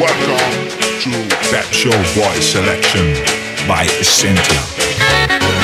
Welcome to Pep Show Boy Selection by Essentia.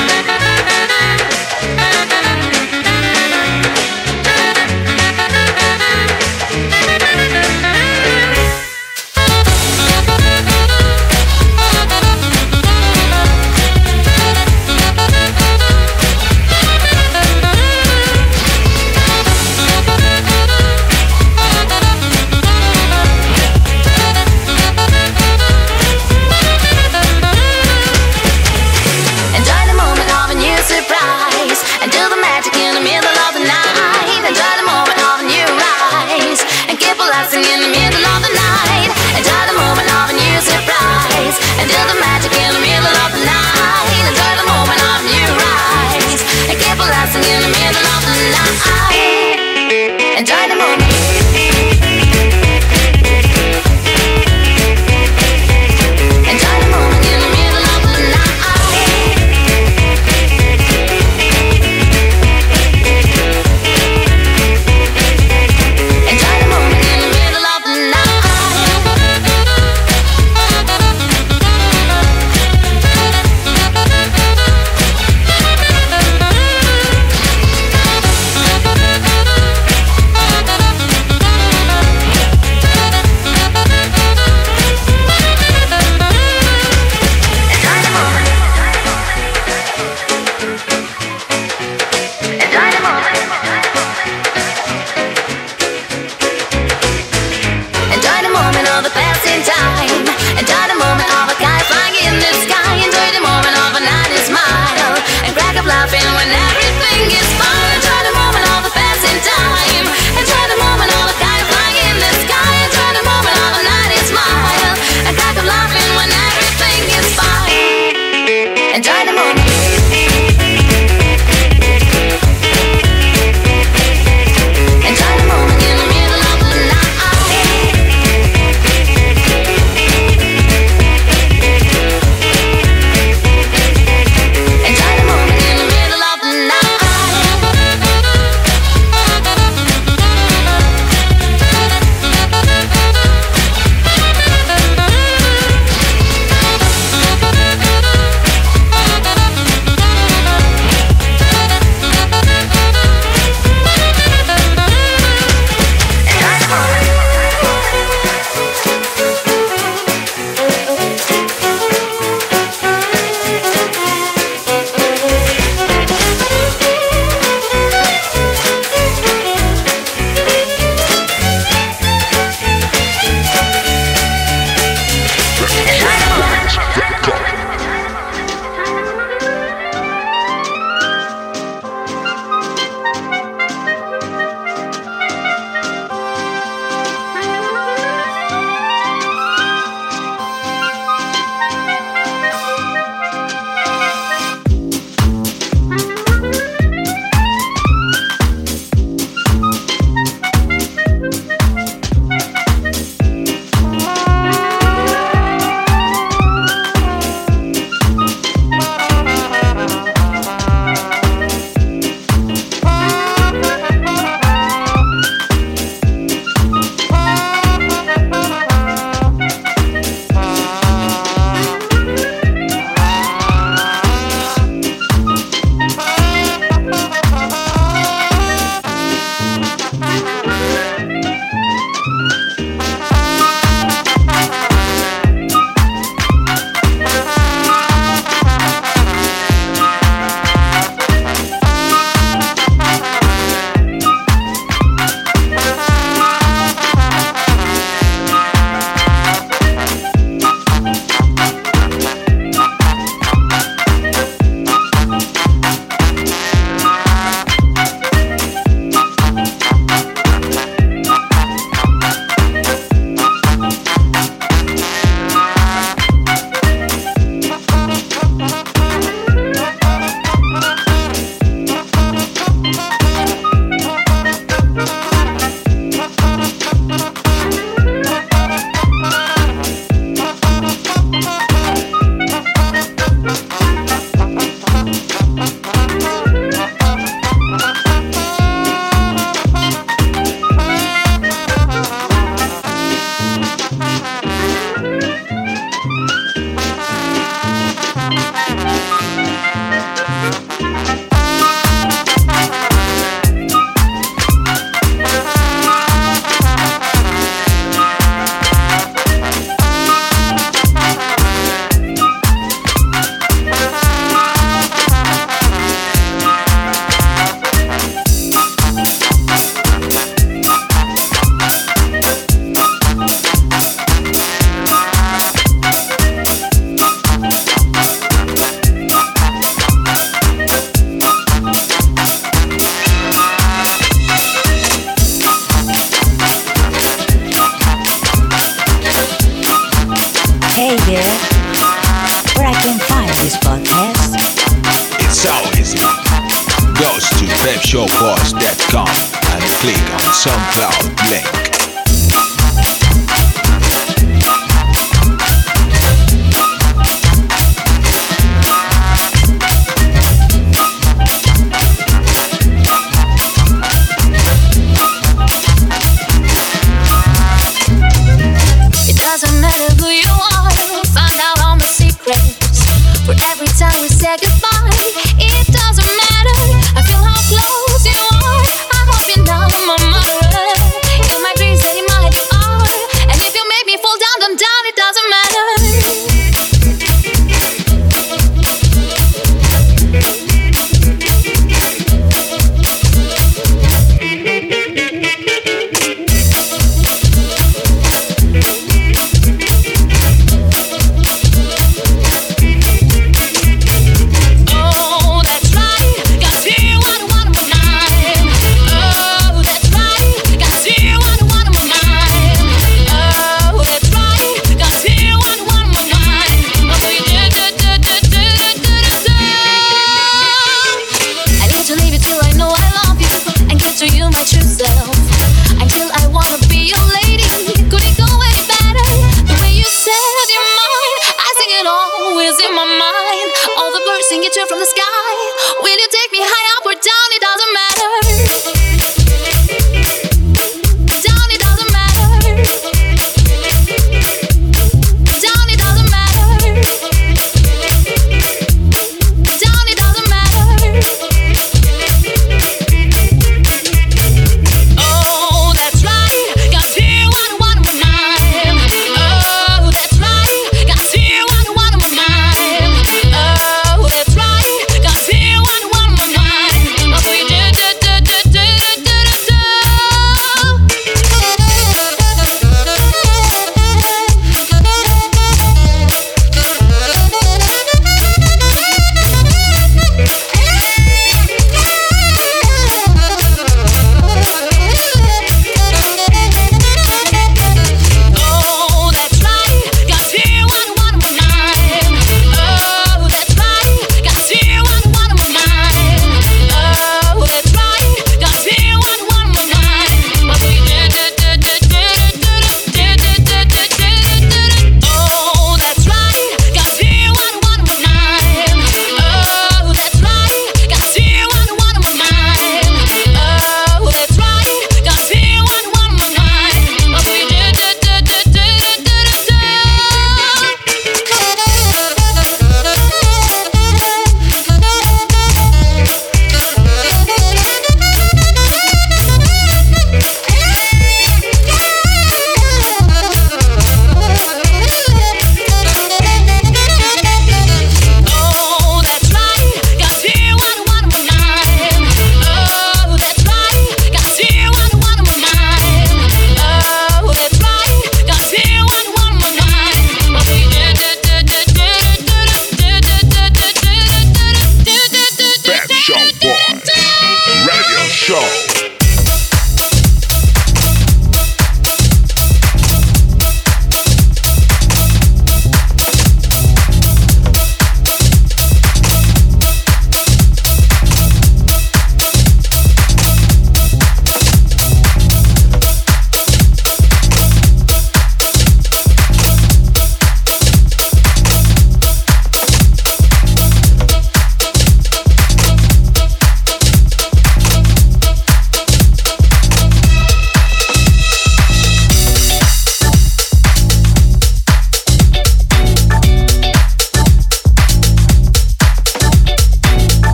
PepShowBoys.com and click on SoundCloud link.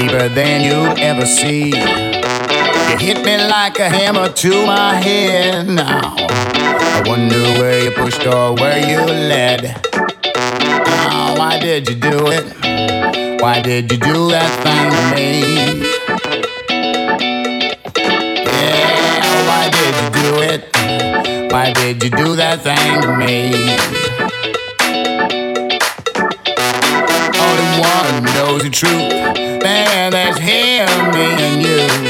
deeper than you ever see. You hit me like a hammer to my head now. I wonder where you pushed or where you led. Oh, why did you do it? Why did you do that thing to me? Yeah, why did you do it? Why did you do that thing to me? only one knows the truth bad as him, me and you.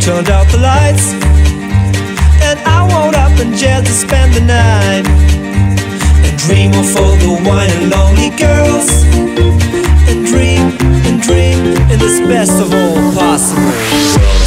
turned out the lights. And I woke up in jail to spend the night. And dream of all the wine and lonely girls. And dream, and dream in this best of all possible worlds.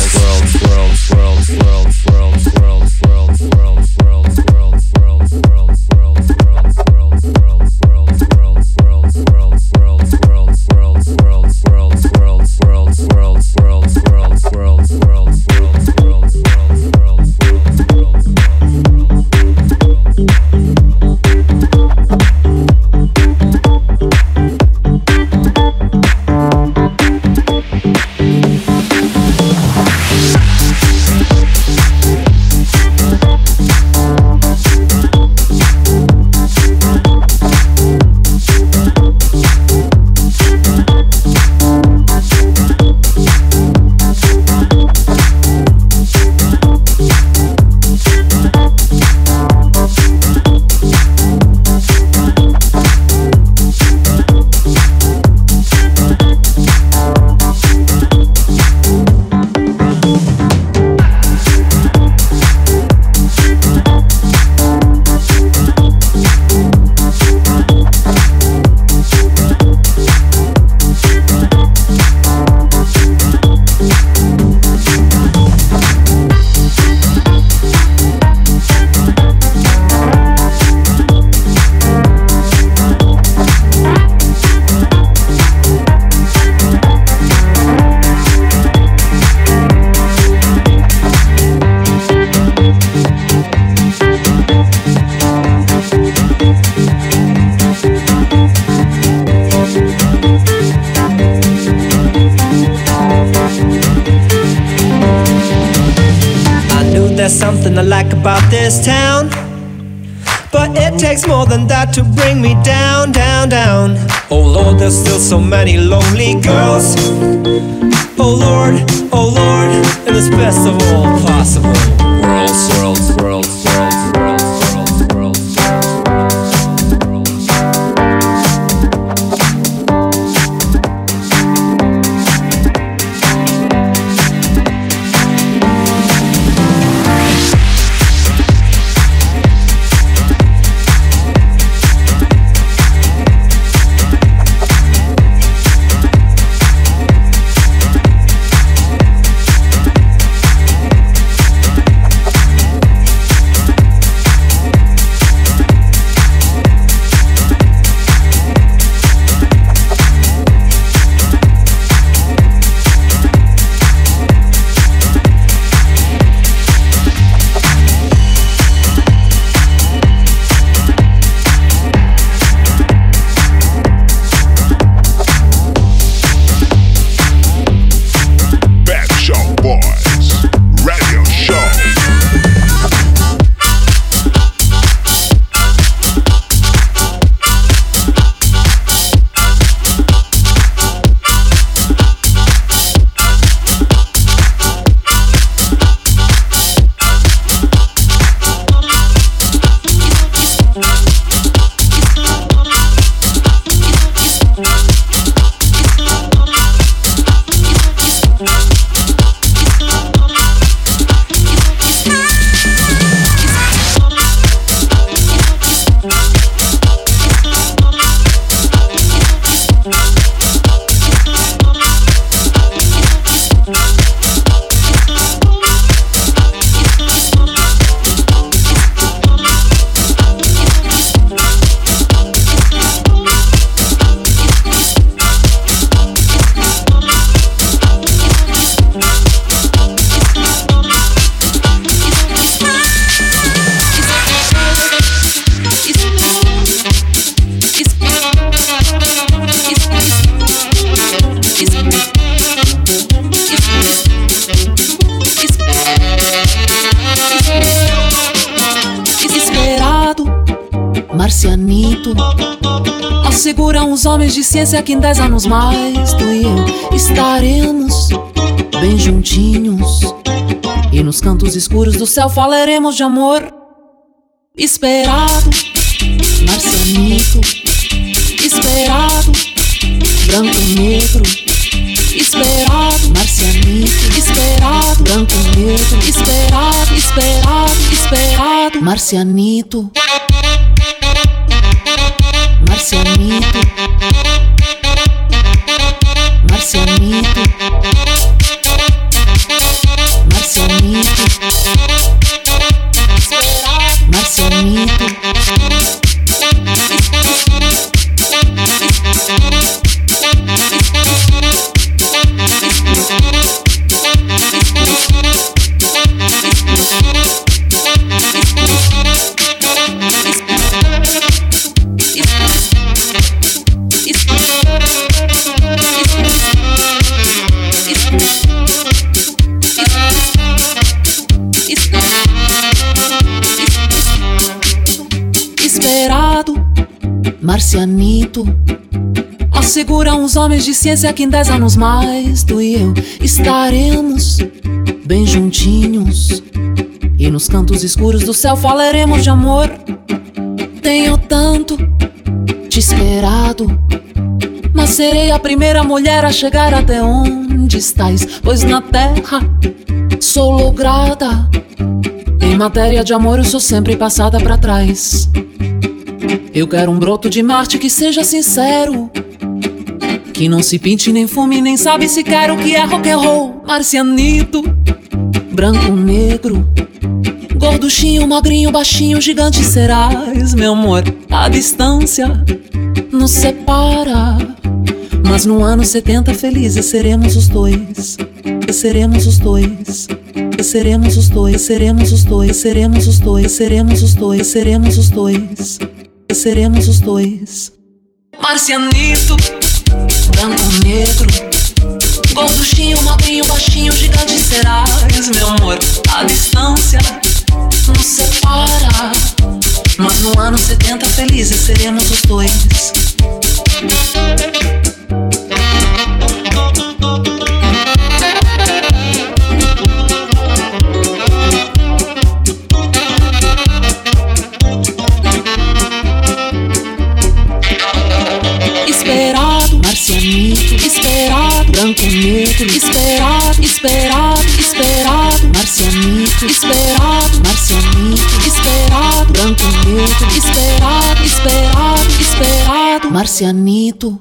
Something I like about this town. But it takes more than that to bring me down, down, down. Oh Lord, there's still so many lonely girls. Oh Lord, oh Lord, in this best of all possible worlds, worlds, worlds, ciência que em dez anos mais tu e eu estaremos bem juntinhos. E nos cantos escuros do céu falaremos de amor. Esperado, marcianito. Esperado, branco negro. Esperado, marcianito. Esperado, branco negro. Esperado, esperado, esperado. Marcianito. Marcianito. Assegura uns homens de ciência que em dez anos mais tu e eu estaremos bem juntinhos. E nos cantos escuros do céu falaremos de amor. Tenho tanto te esperado. Mas serei a primeira mulher a chegar até onde estás. Pois na terra sou lograda. Em matéria de amor, eu sou sempre passada para trás. Eu quero um broto de Marte que seja sincero. Que não se pinte nem fume, nem sabe se quer o que é rock and roll. Marcianito, branco, negro. Gorduchinho, magrinho, baixinho, gigante serás, meu amor. A distância nos separa. Mas no ano 70 felizes seremos os dois. Seremos os dois. Seremos os dois, seremos os dois, seremos os dois, seremos os dois, seremos os dois. E seremos os dois. Marcianito, branco, negro. Gorduchinho, magrinho, baixinho, gigante serás, meu amor. A distância nos separa. Mas no ano 70 felizes seremos os dois. Branco, negro, esperado, esperado, esperado, marcianito, esperado, marcianito, esperado, branco, negro, esperado, esperado, esperado, marcianito.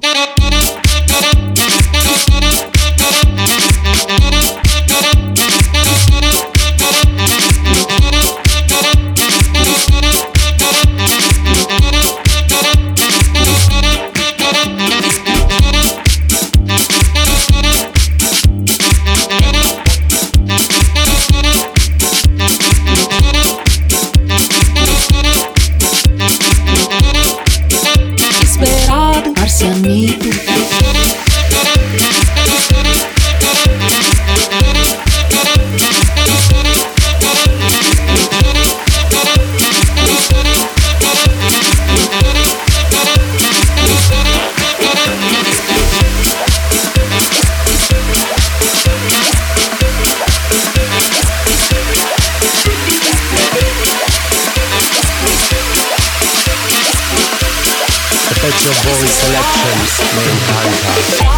Boys selection, main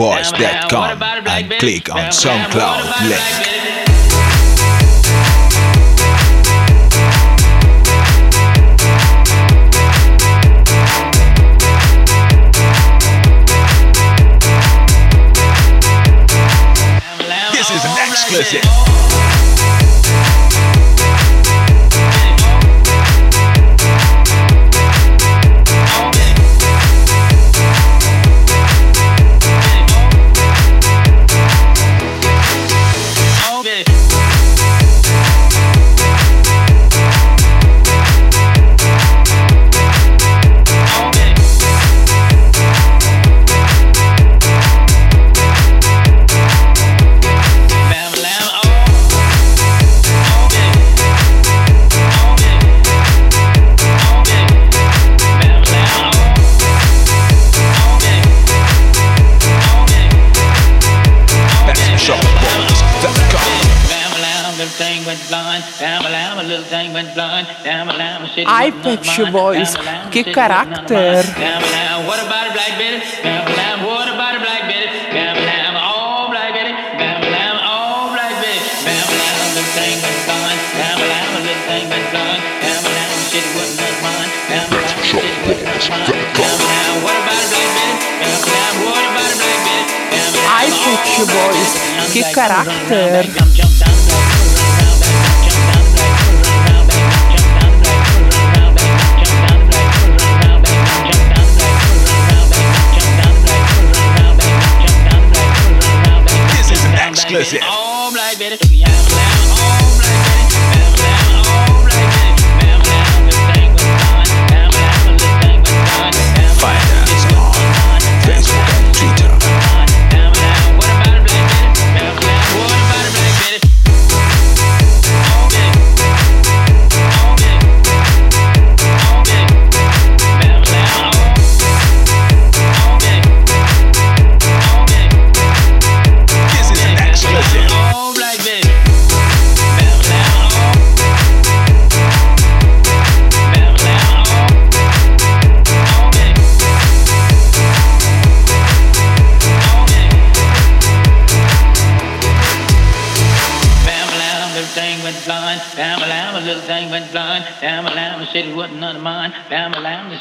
pepshowboys.com and click on SoundCloud link. Pet Shop Boys, que caráter! Ai, Pet Shop Boys, que caráter! Find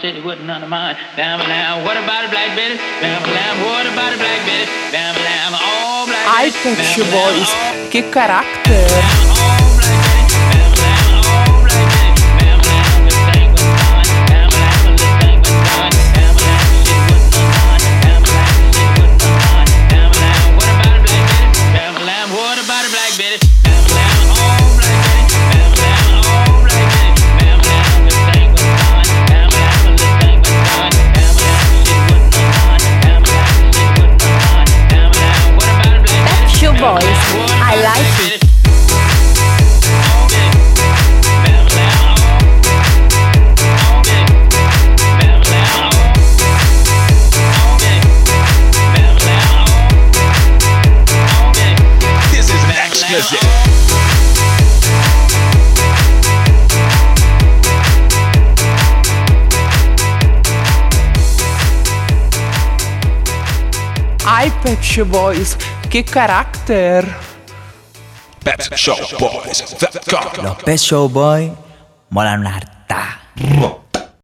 said it o none of mine. Bam, bam, what about a black bitch? Bam, bam, what about a black bitch? Bam, bam, all black bitch? Ai, futebol, que caráter! Pet Shop Boys, qué carácter. Pet Shop Boys.com Los Pep's Show Boys molan una harta.